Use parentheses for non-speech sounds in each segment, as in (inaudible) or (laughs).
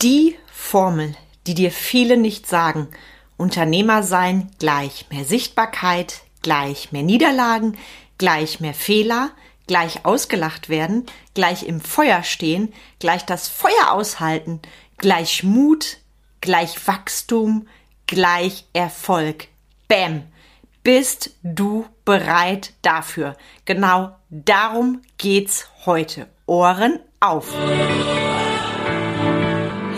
Die Formel, die dir viele nicht sagen. Unternehmer sein gleich mehr Sichtbarkeit, gleich mehr Niederlagen, gleich mehr Fehler, gleich ausgelacht werden, gleich im Feuer stehen, gleich das Feuer aushalten, gleich Mut, gleich Wachstum, gleich Erfolg. Bäm! Bist du bereit dafür? Genau darum geht's heute. Ohren auf!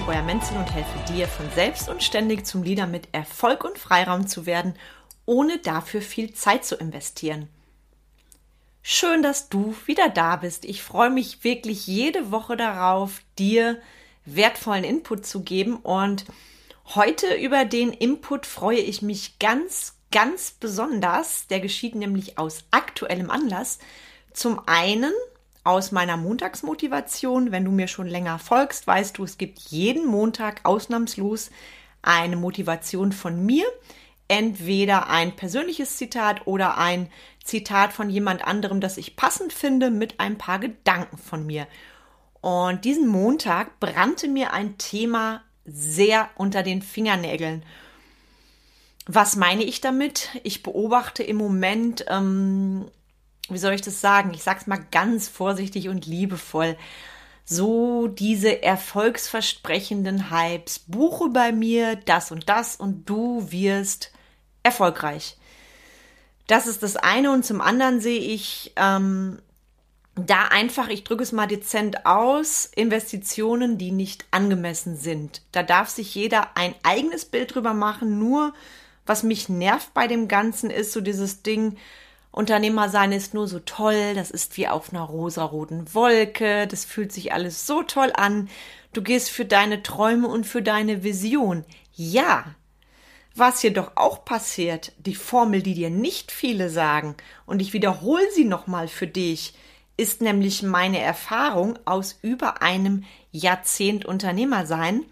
Bin Carmen Breuer-Menzel und helfe dir, von selbst und ständig zum Leader mit Erfolg und Freiraum zu werden, ohne dafür viel Zeit zu investieren. Schön, dass du wieder da bist. Ich freue mich wirklich jede Woche darauf, dir wertvollen Input zu geben. Und heute über den Input freue ich mich ganz, ganz besonders. Der geschieht nämlich aus aktuellem Anlass. Zum einen aus meiner Montagsmotivation. Wenn du mir schon länger folgst, weißt du, es gibt jeden Montag ausnahmslos eine Motivation von mir. Entweder ein persönliches Zitat oder ein Zitat von jemand anderem, das ich passend finde, mit ein paar Gedanken von mir. Und diesen Montag brannte mir ein Thema sehr unter den Fingernägeln. Was meine ich damit? Ich beobachte im Moment ähm, wie soll ich das sagen? Ich sag's mal ganz vorsichtig und liebevoll. So diese erfolgsversprechenden Hypes. Buche bei mir das und das und du wirst erfolgreich. Das ist das eine und zum anderen sehe ich ähm, da einfach, ich drücke es mal dezent aus, Investitionen, die nicht angemessen sind. Da darf sich jeder ein eigenes Bild drüber machen. Nur was mich nervt bei dem Ganzen ist so dieses Ding, Unternehmer sein ist nur so toll, das ist wie auf einer rosaroten Wolke, das fühlt sich alles so toll an. Du gehst für deine Träume und für deine Vision. Ja. Was jedoch auch passiert, die Formel, die dir nicht viele sagen, und ich wiederhole sie nochmal für dich, ist nämlich meine Erfahrung aus über einem Jahrzehnt Unternehmer sein.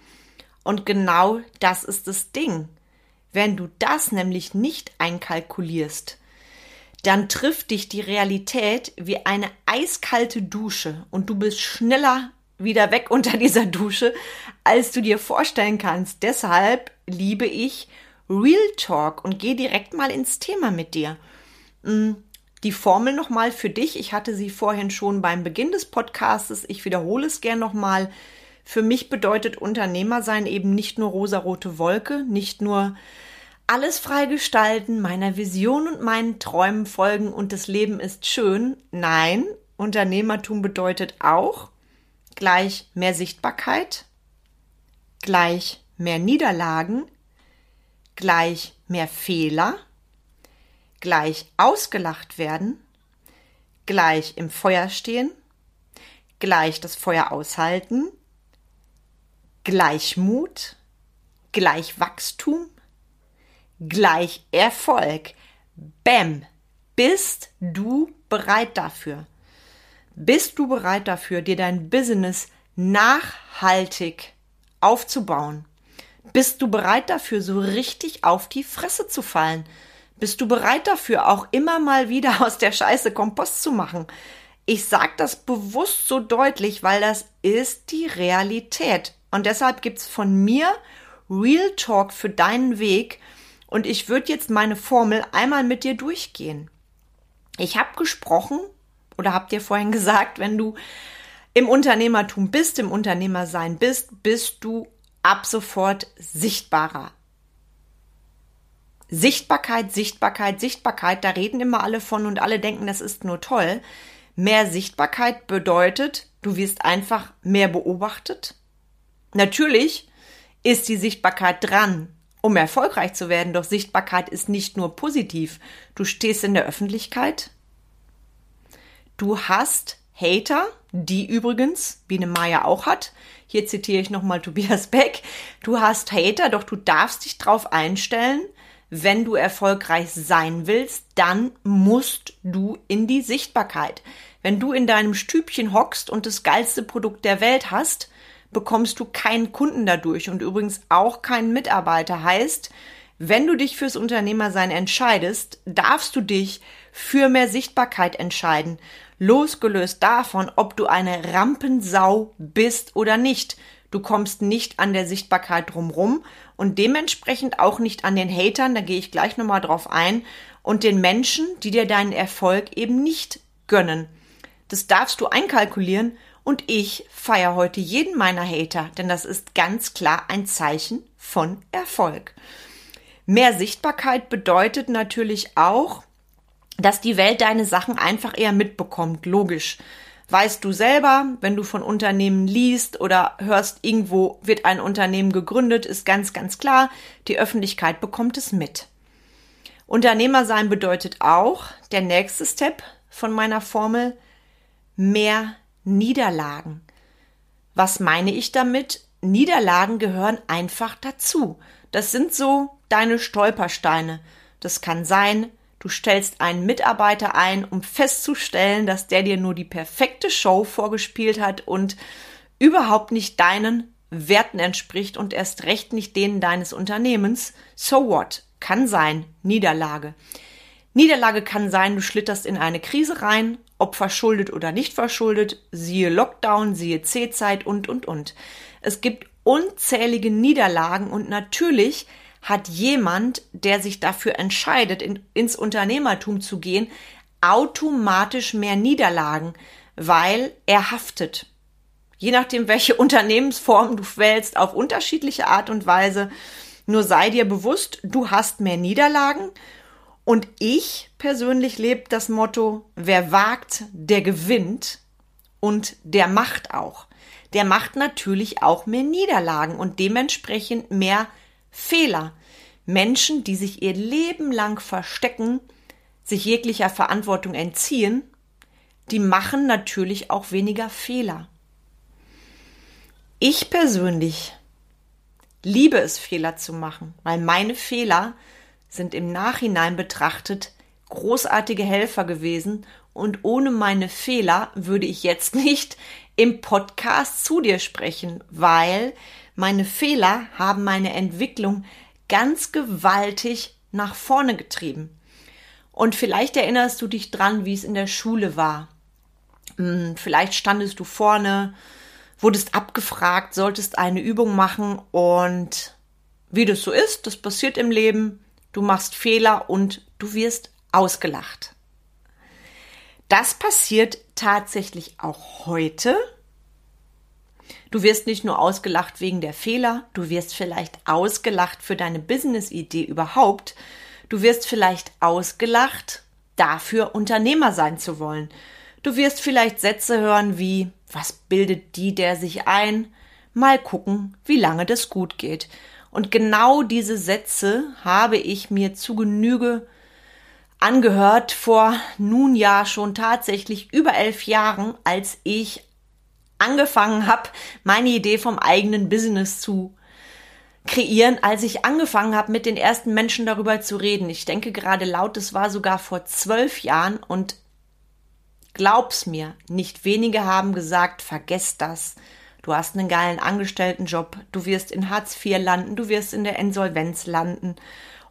Und genau das ist das Ding. Wenn du das nämlich nicht einkalkulierst, dann trifft dich die Realität wie eine eiskalte Dusche und du bist schneller wieder weg (laughs) unter dieser Dusche, als du dir vorstellen kannst. Deshalb liebe ich Real Talk und gehe direkt mal ins Thema mit dir. Mm, die Formel nochmal für dich. Ich hatte sie vorhin schon beim Beginn des Podcasts. Ich wiederhole es gern nochmal. Für mich bedeutet Unternehmer sein eben nicht nur rosarote Wolke, nicht nur alles frei gestalten, meiner Vision und meinen Träumen folgen und das Leben ist schön. Nein, Unternehmertum bedeutet auch gleich mehr Sichtbarkeit, gleich mehr Niederlagen, gleich mehr Fehler, gleich ausgelacht werden, gleich im Feuer stehen, gleich das Feuer aushalten, gleich Mut, gleich Wachstum, gleich Erfolg. Bäm. Bist du bereit dafür? Bist du bereit dafür, dir dein Business nachhaltig aufzubauen? Bist du bereit dafür, so richtig auf die Fresse zu fallen? Bist du bereit dafür, auch immer mal wieder aus der Scheiße Kompost zu machen? Ich sage das bewusst so deutlich, weil das ist die Realität. Und deshalb gibt's von mir Real Talk für deinen Weg, und ich würde jetzt meine Formel einmal mit dir durchgehen. Ich habe gesprochen oder habe dir vorhin (laughs) gesagt, wenn du im Unternehmertum bist, im Unternehmersein bist, bist du ab sofort sichtbarer. Sichtbarkeit, Sichtbarkeit, Sichtbarkeit, da reden immer alle von und alle denken, das ist nur toll. Mehr Sichtbarkeit bedeutet, du wirst einfach mehr beobachtet. Natürlich ist die Sichtbarkeit dran, um erfolgreich zu werden. Doch Sichtbarkeit ist nicht nur positiv. Du stehst in der Öffentlichkeit. Du hast Hater, die übrigens, wie eine Maya auch hat, Hier zitiere ich nochmal (laughs) Tobias Beck. Du hast Hater, doch du darfst dich drauf einstellen. Wenn du erfolgreich sein willst, dann musst du in die Sichtbarkeit. Wenn du in deinem Stübchen hockst und das geilste Produkt der Welt hast, bekommst du keinen Kunden dadurch und übrigens auch keinen Mitarbeiter. Heißt, wenn du dich fürs Unternehmersein entscheidest, darfst du dich für mehr Sichtbarkeit entscheiden, losgelöst davon, ob du eine Rampensau bist oder nicht. Du kommst nicht an der Sichtbarkeit drumrum und dementsprechend auch nicht an den Hatern, da gehe ich gleich nochmal drauf ein, und den Menschen, die dir deinen Erfolg eben nicht gönnen. Das darfst du einkalkulieren und ich feiere heute jeden meiner Hater, denn das ist ganz klar ein Zeichen von Erfolg. Mehr Sichtbarkeit bedeutet natürlich auch, dass die Welt deine Sachen einfach eher mitbekommt, logisch. Weißt du selber, wenn du von Unternehmen liest oder hörst, irgendwo wird ein Unternehmen gegründet, ist ganz, ganz klar, die Öffentlichkeit bekommt es mit. Unternehmer sein bedeutet auch, der nächste Step von meiner Formel, mehr Niederlagen. Was meine ich damit? Niederlagen gehören einfach dazu. Das sind so deine Stolpersteine. Das kann sein, du stellst einen Mitarbeiter ein, um festzustellen, dass der dir nur die perfekte Show vorgespielt hat und überhaupt nicht deinen Werten entspricht und erst recht nicht denen deines Unternehmens. So what? Kann sein. Niederlage. Niederlage kann sein, du schlitterst in eine Krise rein, ob verschuldet oder nicht verschuldet, siehe Lockdown, siehe C-Zeit und, und, und. Es gibt unzählige Niederlagen und natürlich hat jemand, der sich dafür entscheidet, in, ins Unternehmertum zu gehen, automatisch mehr Niederlagen, weil er haftet. Je nachdem, welche (laughs) Unternehmensform du wählst, auf unterschiedliche Art und Weise. Nur sei dir bewusst, du hast mehr Niederlagen und ich persönlich lebe das Motto, wer wagt, der gewinnt und der macht auch. Der macht natürlich auch mehr Niederlagen und dementsprechend mehr Fehler. Menschen, die sich ihr Leben lang verstecken, sich jeglicher Verantwortung entziehen, die machen natürlich auch weniger Fehler. Ich persönlich liebe es, Fehler zu machen, weil meine Fehler sind im Nachhinein betrachtet großartige Helfer gewesen und ohne meine Fehler würde ich jetzt nicht im Podcast zu dir sprechen, weil meine Fehler haben meine Entwicklung ganz gewaltig nach vorne getrieben. Und vielleicht erinnerst du dich dran, wie es in der Schule war. Hm, vielleicht standest du vorne, wurdest abgefragt, solltest eine Übung machen und wie das so ist, das passiert im Leben, du machst Fehler und du wirst ausgelacht. Das passiert tatsächlich auch heute. Du wirst nicht nur ausgelacht wegen der Fehler, du wirst vielleicht ausgelacht für deine Business-Idee überhaupt. Du wirst vielleicht ausgelacht dafür, Unternehmer sein zu wollen. Du wirst vielleicht Sätze hören wie, was bildet die der sich ein? Mal gucken, wie lange das gut geht. Und genau diese Sätze habe ich mir zu Genüge angehört vor nun ja schon tatsächlich über elf Jahren, als ich angefangen habe, meine Idee vom eigenen Business zu kreieren, als ich angefangen habe, mit den ersten Menschen darüber zu reden. Ich denke gerade laut, es war sogar vor zwölf Jahren und glaub's mir, nicht wenige haben gesagt, vergesst das. Du hast einen geilen Angestelltenjob, du wirst in Hartz IV landen, du wirst in der Insolvenz landen.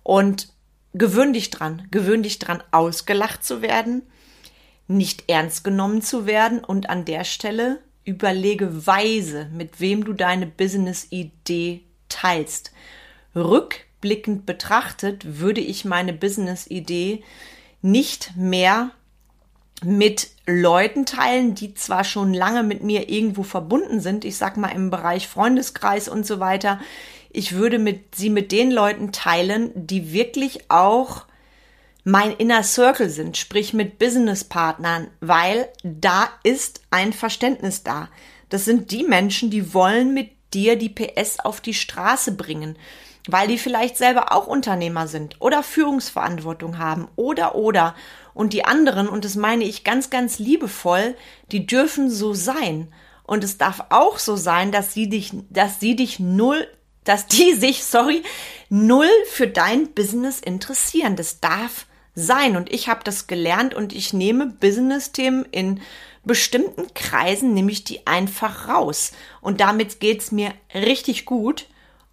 Und gewöhn dich dran, gewöhn dich dran, ausgelacht zu werden, nicht ernst genommen zu werden. Und an der Stelle überlege weise, mit wem du deine Business-Idee teilst. Rückblickend betrachtet würde ich meine Business-Idee nicht mehr mit Leuten teilen, die zwar schon lange mit mir irgendwo verbunden sind, ich sag mal im Bereich Freundeskreis und so weiter. Ich würde mit, sie mit den Leuten teilen, die wirklich auch mein Inner Circle sind, sprich mit Businesspartnern, weil da ist ein Verständnis da. Das sind die Menschen, die wollen mit dir die PS auf die Straße bringen, weil die vielleicht selber auch Unternehmer sind oder Führungsverantwortung haben oder oder und die anderen, und das meine ich ganz, ganz liebevoll, die dürfen so sein. Und es darf auch so sein, dass sie dich, dass sie dich null, dass die (laughs) sich, sorry, null für dein Business interessieren. Das darf sein. Und ich habe das gelernt und ich nehme Business-Themen in bestimmten Kreisen, nehme ich die einfach raus. Und damit geht's mir richtig gut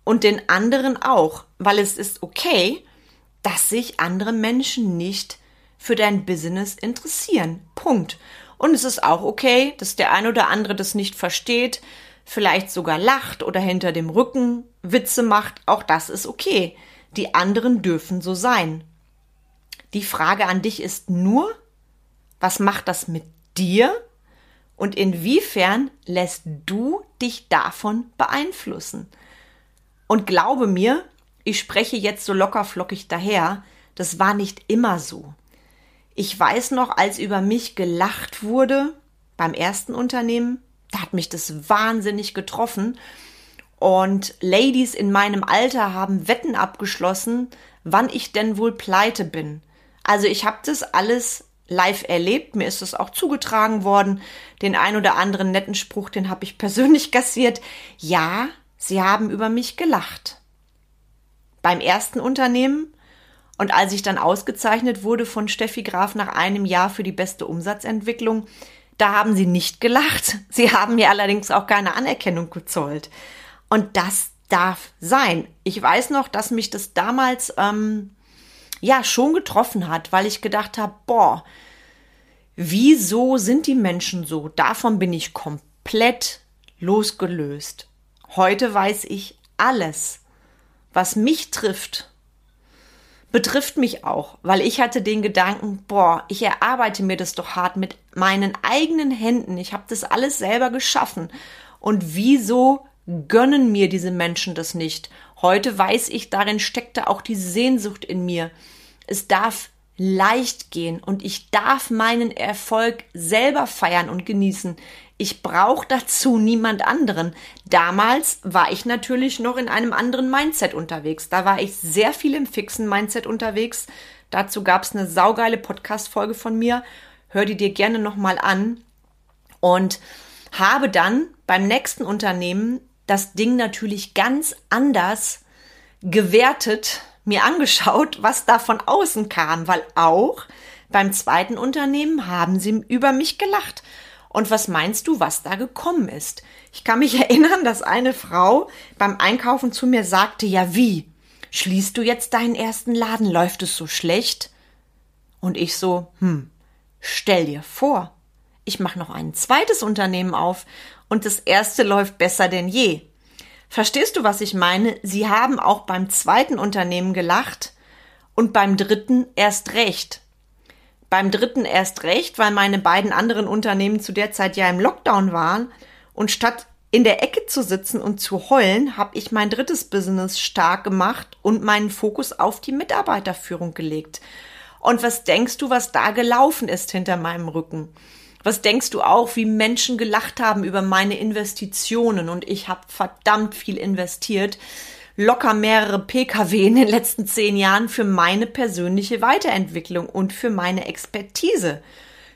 und den anderen auch, weil es ist okay, dass sich andere Menschen nicht für dein Business interessieren. Punkt. Und es ist auch okay, dass der ein oder andere das nicht versteht, vielleicht sogar lacht oder hinter dem Rücken Witze macht. Auch das ist okay. Die anderen dürfen so sein. Die Frage an dich ist nur, was macht das mit dir und inwiefern lässt du dich davon beeinflussen? Und glaube mir, ich spreche jetzt so lockerflockig daher, das war nicht immer so. Ich weiß noch, als über mich gelacht wurde beim ersten Unternehmen, da hat mich das wahnsinnig getroffen. Und Ladies in meinem Alter haben Wetten abgeschlossen, wann ich denn wohl pleite bin. Also ich habe das alles live erlebt, mir ist es auch zugetragen worden. Den ein oder anderen netten Spruch, den habe ich (laughs) persönlich kassiert. Ja, sie haben über mich gelacht. Beim ersten Unternehmen und als ich dann ausgezeichnet wurde von Steffi Graf nach einem Jahr für die beste Umsatzentwicklung, da haben sie nicht gelacht. (laughs) Sie haben mir allerdings auch keine Anerkennung gezollt. Und das darf sein. Ich weiß noch, dass mich das damals ähm, ja schon getroffen hat, weil ich gedacht habe, boah, wieso sind die Menschen so? Davon bin ich komplett losgelöst. Heute weiß ich alles, was mich trifft, betrifft mich auch, weil ich hatte den Gedanken, boah, ich erarbeite mir das doch hart mit meinen eigenen Händen. Ich habe das alles selber geschaffen. Und wieso gönnen mir diese Menschen das nicht? Heute weiß ich, darin steckte auch die Sehnsucht in mir. Es darf leicht gehen und ich darf meinen Erfolg selber feiern und genießen. Ich brauche dazu niemand anderen. Damals war ich natürlich noch in einem anderen Mindset unterwegs. Da war ich sehr viel im fixen Mindset unterwegs. Dazu gab es eine saugeile Podcast-Folge von mir. Hör die dir gerne nochmal an. Und habe dann beim nächsten Unternehmen das Ding natürlich ganz anders gewertet, mir angeschaut, was da von außen kam, weil auch beim zweiten Unternehmen haben sie über mich gelacht. Und was meinst du, was da gekommen ist? Ich kann mich (laughs) erinnern, dass eine Frau beim Einkaufen zu mir sagte, ja wie? Schließt du jetzt deinen ersten Laden? Läuft es so schlecht? Und ich so, hm, stell dir vor, ich mache noch ein zweites Unternehmen auf und das erste läuft besser denn je. Verstehst du, was ich meine? Sie haben auch beim zweiten Unternehmen gelacht und beim dritten erst recht. Beim dritten erst recht, weil meine beiden anderen Unternehmen zu der Zeit ja im Lockdown waren und statt in der Ecke zu sitzen und zu heulen, habe ich mein drittes Business stark gemacht und meinen Fokus auf die Mitarbeiterführung gelegt. Und was denkst du, was da gelaufen ist hinter meinem Rücken? Was denkst du auch, wie Menschen gelacht haben über meine Investitionen? Und ich habe verdammt viel investiert. Locker mehrere Pkw in den letzten zehn Jahren für meine persönliche Weiterentwicklung und für meine Expertise.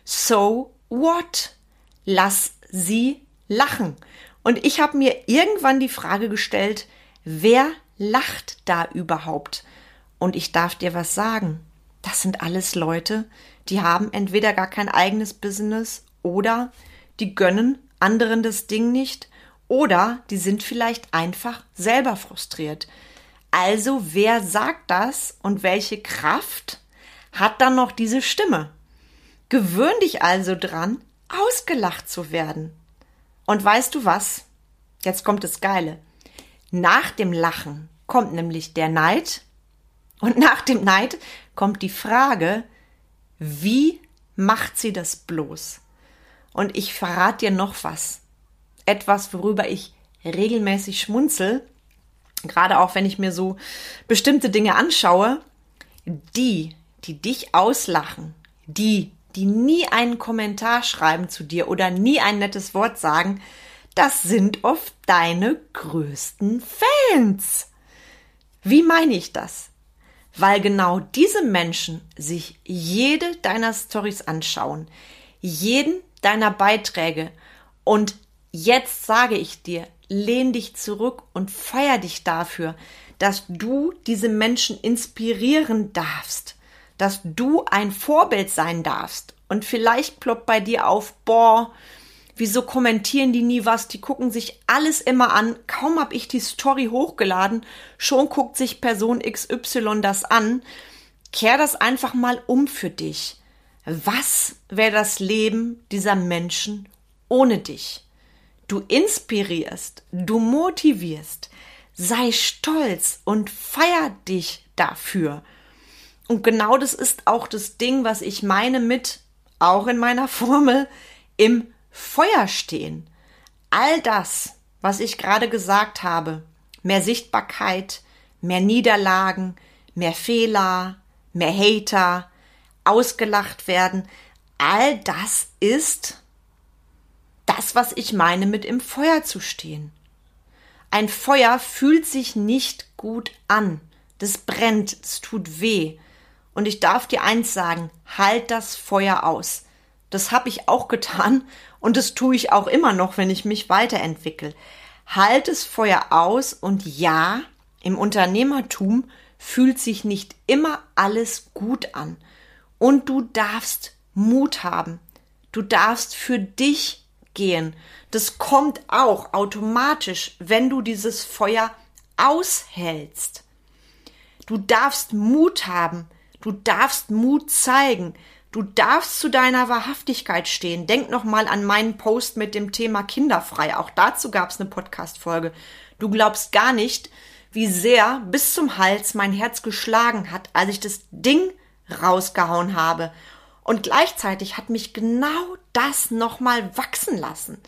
So what? Lass sie lachen. Und ich habe mir irgendwann die Frage gestellt, wer lacht da überhaupt? Und ich darf dir was sagen. Das sind alles Leute, die haben entweder gar kein eigenes Business oder die gönnen anderen das Ding nicht oder die sind vielleicht einfach selber frustriert. Also wer sagt das und welche Kraft hat dann noch diese Stimme? Gewöhn dich also dran, ausgelacht zu werden. Und weißt du was? Jetzt kommt das Geile. Nach dem Lachen kommt nämlich der Neid und nach dem Neid kommt die Frage, wie macht sie das bloß? Und ich verrate dir noch was. Etwas, worüber ich regelmäßig schmunzel, gerade auch wenn ich mir so bestimmte Dinge anschaue. Die, die dich auslachen, die, die nie einen Kommentar schreiben zu dir oder nie ein nettes Wort sagen, das sind oft deine größten Fans. Wie meine ich das? Weil genau diese Menschen sich jede deiner Stories anschauen, jeden deiner Beiträge und Jetzt sage ich dir, lehn dich zurück und feier dich dafür, dass du diese Menschen inspirieren darfst, dass du ein Vorbild sein darfst. Und vielleicht ploppt bei dir auf, boah, wieso kommentieren die nie was? Die gucken sich alles immer an. Kaum hab ich die Story hochgeladen, schon guckt sich Person XY das an. Kehr das einfach mal um für dich. Was wäre das Leben dieser Menschen ohne dich? Du inspirierst, du motivierst, sei stolz und feier dich dafür. Und genau das ist auch das Ding, was ich meine mit, auch in meiner (laughs) Formel, im Feuer stehen. All das, was ich gerade gesagt habe, mehr Sichtbarkeit, mehr Niederlagen, mehr Fehler, mehr Hater, ausgelacht werden, all das ist das, was ich meine mit im Feuer zu stehen. Ein Feuer fühlt sich nicht gut an. Das brennt, das tut weh. Und ich darf dir eins sagen, halt das Feuer aus. Das habe ich auch getan und das tue ich auch immer noch, wenn ich mich weiterentwickle. Halt das Feuer aus und ja, im Unternehmertum fühlt sich nicht immer alles gut an. Und du darfst Mut haben. Du darfst für dich gehen. Das kommt auch automatisch, wenn du dieses Feuer aushältst. Du darfst Mut haben. Du darfst Mut zeigen. Du darfst zu deiner Wahrhaftigkeit stehen. Denk noch mal an meinen Post mit dem Thema kinderfrei. Auch dazu gab es eine Podcast-Folge. Du glaubst gar nicht, wie sehr bis zum Hals mein Herz geschlagen hat, als ich das Ding rausgehauen habe. Und gleichzeitig hat mich genau das nochmal wachsen lassen.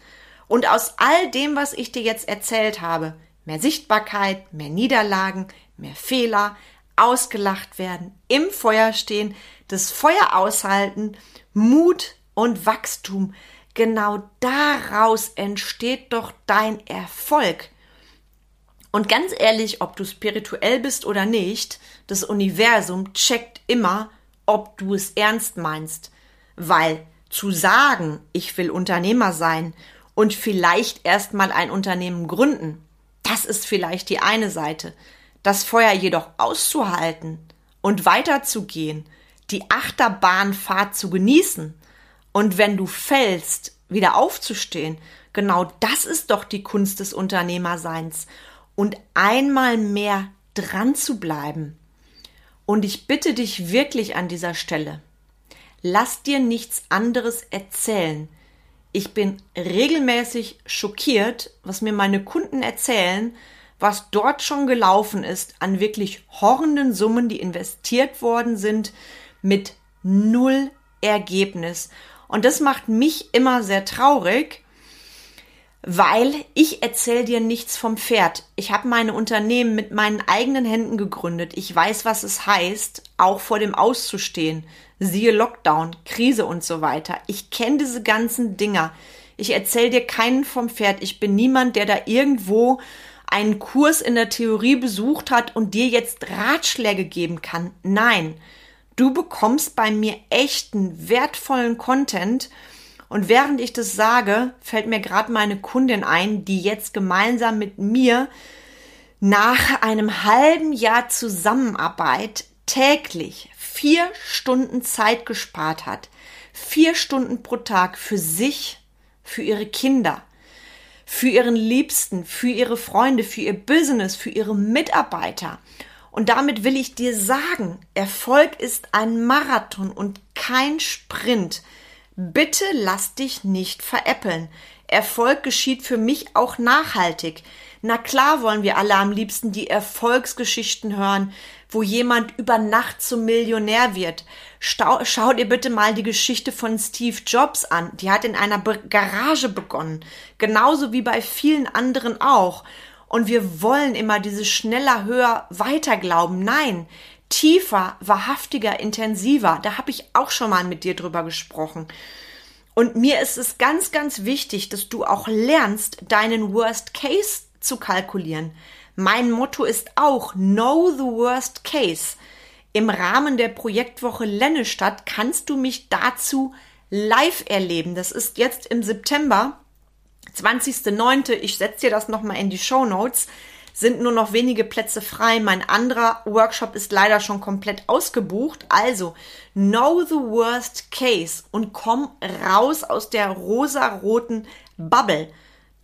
Und aus all dem, was ich dir jetzt erzählt habe, mehr Sichtbarkeit, mehr Niederlagen, mehr Fehler, ausgelacht werden, im Feuer stehen, das Feuer aushalten, Mut und Wachstum. Genau daraus entsteht doch dein Erfolg. Und ganz ehrlich, ob du spirituell bist oder nicht, das Universum checkt immer, ob du es ernst meinst. Weil zu sagen, ich will Unternehmer sein und vielleicht erstmal ein Unternehmen gründen, das ist vielleicht die eine Seite. Das Feuer jedoch auszuhalten und weiterzugehen, die Achterbahnfahrt zu genießen und wenn du fällst, wieder aufzustehen, genau das ist doch die Kunst des Unternehmerseins und einmal mehr dran zu bleiben. Und ich bitte dich wirklich an dieser Stelle, lass dir nichts anderes erzählen. Ich bin regelmäßig schockiert, was mir meine Kunden erzählen, was dort schon gelaufen ist an wirklich horrenden Summen, die investiert worden sind, mit null Ergebnis. Und das macht mich immer sehr traurig, weil ich erzähle dir nichts vom Pferd. Ich habe meine Unternehmen mit meinen eigenen Händen gegründet. Ich weiß, was es heißt, auch vor dem auszustehen. Siehe Lockdown, Krise und so weiter. Ich kenne diese ganzen Dinger. Ich erzähle dir keinen vom Pferd. Ich bin niemand, der da irgendwo einen Kurs in der Theorie besucht hat und dir jetzt Ratschläge geben kann. Nein, du bekommst bei mir echten, wertvollen Content. Und während ich das sage, fällt mir gerade meine Kundin ein, die jetzt gemeinsam mit mir nach einem halben Jahr Zusammenarbeit täglich vier Stunden Zeit gespart hat. Vier Stunden pro Tag für sich, für ihre Kinder, für ihren Liebsten, für ihre Freunde, für ihr Business, für ihre Mitarbeiter. Und damit will ich dir sagen, Erfolg ist ein Marathon und kein Sprint. Bitte lass dich nicht veräppeln. Erfolg geschieht für mich auch nachhaltig. Na klar wollen wir alle am liebsten die Erfolgsgeschichten hören, wo jemand über Nacht zum Millionär wird. Stau, schau dir bitte mal die Geschichte von Steve Jobs an. Die hat in einer Garage begonnen. Genauso wie bei vielen anderen auch. Und wir wollen immer diese schneller, höher, weiter glauben. Nein, tiefer, wahrhaftiger, intensiver. Da habe ich auch schon mal mit dir drüber gesprochen. Und mir ist es ganz, ganz wichtig, dass du auch lernst, deinen Worst Case zu kalkulieren. Mein Motto ist auch Know the Worst Case. Im Rahmen der Projektwoche Lennestadt kannst du mich dazu live erleben. Das ist jetzt im September. 20.09., ich setze dir das nochmal in die Show Notes, sind nur noch wenige Plätze frei. Mein anderer Workshop ist leider schon komplett ausgebucht. Also, know the worst case und komm raus aus der rosaroten Bubble.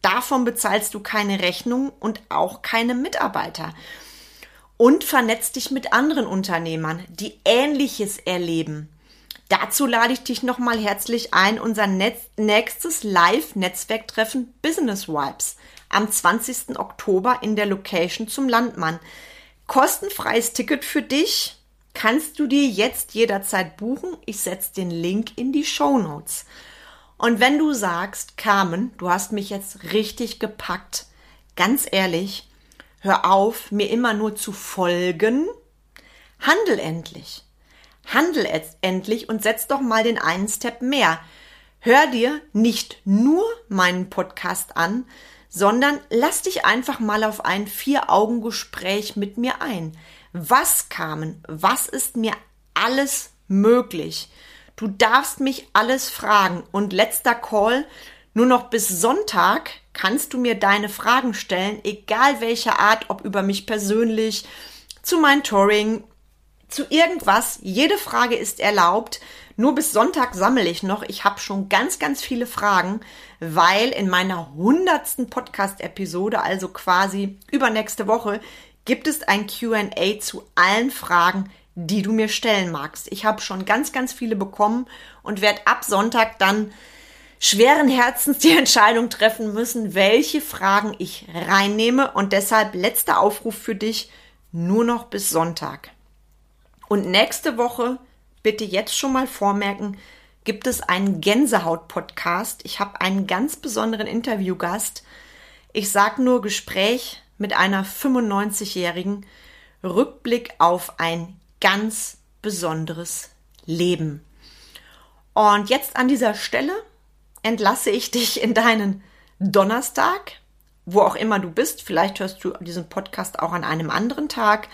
Davon bezahlst du keine Rechnung und auch keine Mitarbeiter. Und vernetz dich mit anderen Unternehmern, die Ähnliches erleben. Dazu lade ich dich nochmal herzlich ein, unser nächstes Live-Netzwerktreffen Business Vibes am 20. Oktober in der Location zum Landmann. Kostenfreies Ticket für dich kannst du dir jetzt jederzeit buchen. Ich setze den Link in die Show Notes. Und wenn du sagst, Carmen, du hast mich jetzt richtig gepackt, ganz ehrlich, hör auf, mir immer nur zu folgen, handel endlich. Handel endlich und setz doch mal den einen Step mehr. Hör dir nicht nur meinen Podcast an, sondern lass dich einfach mal auf ein Vier-Augen-Gespräch mit mir ein. Was kamen? Was ist mir alles möglich? Du darfst mich alles fragen. Und letzter Call, nur noch bis Sonntag kannst du mir deine Fragen stellen, egal welcher Art, ob über mich persönlich, zu meinem Touring, zu irgendwas. Jede Frage ist erlaubt. Nur bis Sonntag sammle ich noch. Ich habe schon ganz, ganz viele Fragen, weil in meiner hundertsten Podcast-Episode, also quasi übernächste Woche, gibt es ein QA zu allen Fragen, die du mir stellen magst. Ich habe schon ganz, ganz viele bekommen und werde ab Sonntag dann schweren Herzens die (laughs) Entscheidung treffen müssen, welche Fragen ich reinnehme. Und deshalb letzter Aufruf für dich, nur noch bis Sonntag. Und nächste Woche bitte jetzt schon mal vormerken, gibt es einen Gänsehaut-Podcast. Ich habe einen ganz besonderen Interviewgast. Ich sage nur Gespräch mit einer 95-jährigen Rückblick auf ein ganz besonderes Leben. Und jetzt an dieser Stelle entlasse ich dich in deinen Donnerstag, wo auch immer du bist. Vielleicht hörst du diesen Podcast auch an einem anderen Tag.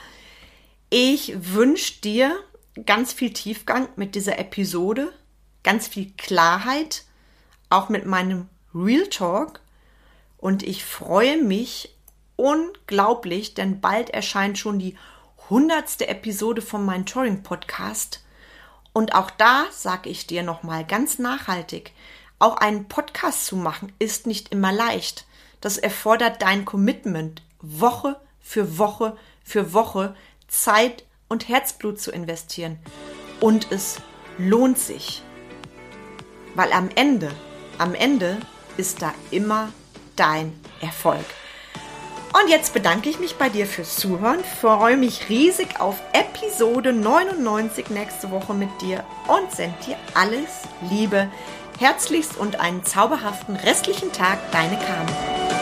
Ich wünsche dir ganz viel Tiefgang mit dieser Episode, ganz viel Klarheit, auch mit meinem Real Talk. Und ich freue mich unglaublich, denn bald erscheint schon die hundertste Episode von meinem Touring Podcast. Und auch da sage ich dir nochmal ganz nachhaltig, auch einen Podcast zu machen ist nicht immer leicht. Das erfordert dein Commitment, Woche für Woche für Woche Zeit und Herzblut zu investieren. Und es lohnt sich. Weil am Ende, am Ende ist da immer dein Erfolg. Und jetzt bedanke ich mich bei dir fürs Zuhören, freue mich riesig auf Episode 99 nächste Woche mit dir und sende dir alles Liebe, herzlichst und einen zauberhaften restlichen Tag, deine Carmen.